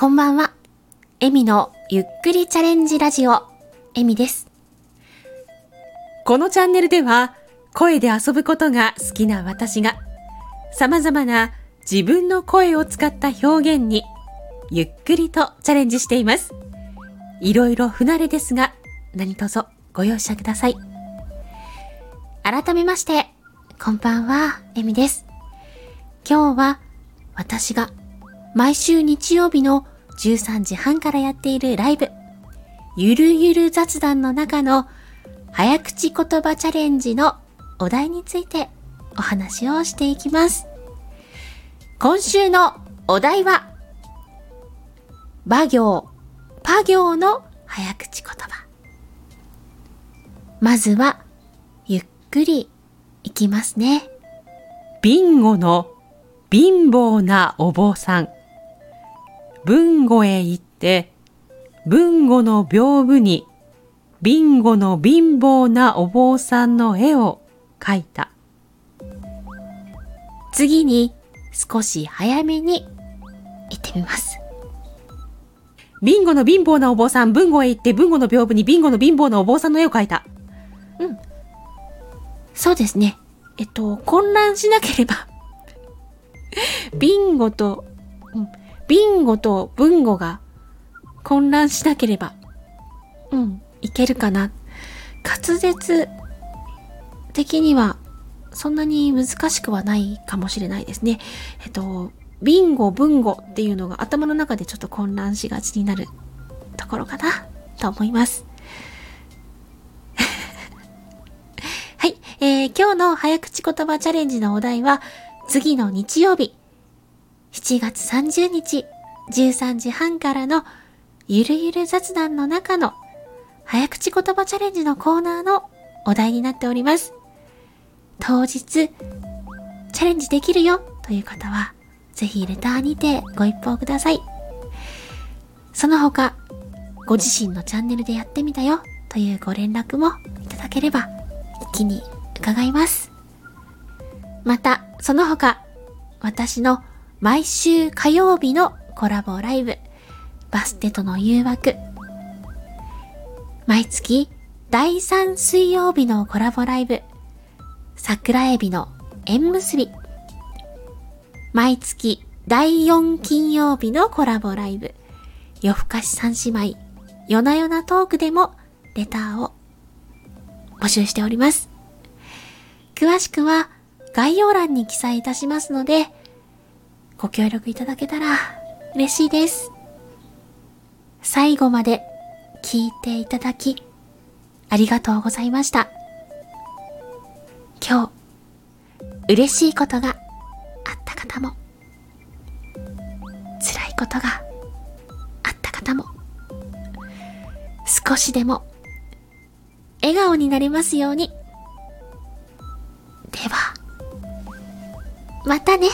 こんばんは。エミのゆっくりチャレンジラジオ、エミです。このチャンネルでは、声で遊ぶことが好きな私が、様々な自分の声を使った表現に、ゆっくりとチャレンジしています。いろいろ不慣れですが、何卒ご容赦ください。改めまして、こんばんは、エミです。今日は、私が毎週日曜日の13時半からやっているライブ、ゆるゆる雑談の中の早口言葉チャレンジのお題についてお話をしていきます。今週のお題は、馬行、パ行の早口言葉。まずは、ゆっくりいきますね。ビンゴの貧乏なお坊さん。文語へ行って、文語の屏風に、ビンゴの貧乏なお坊さんの絵を描いた。次に少し早めに行ってみます。ビンゴの貧乏なお坊さん、文語へ行って、文語の屏風にビンゴの貧乏なお坊さんの絵を描いた。そうですね。えっと、混乱しなければ、ビンゴと、うん、ビンゴと文語が混乱しなければ、うん、いけるかな？滑舌的にはそんなに難しくはないかもしれないですね。えっと、ビンゴ、文語っていうのが頭の中でちょっと混乱しがちになるところかな？と思います。はい、えー、今日の早口言葉チャレンジのお題は、次の日曜日、7月30日、13時半からのゆるゆる雑談の中の早口言葉チャレンジのコーナーのお題になっております。当日、チャレンジできるよという方は、ぜひレターにてご一報ください。その他、ご自身のチャンネルでやってみたよというご連絡もいただければ、一気に伺います。また、その他、私の毎週火曜日のコラボライブ、バステとの誘惑、毎月第3水曜日のコラボライブ、桜エビの縁結び、毎月第4金曜日のコラボライブ、夜更かし三姉妹、夜な夜なトークでもレターを。募集しております。詳しくは概要欄に記載いたしますので、ご協力いただけたら嬉しいです。最後まで聞いていただき、ありがとうございました。今日、嬉しいことがあった方も、辛いことがあった方も、少しでも笑顔になれますように。では、またね。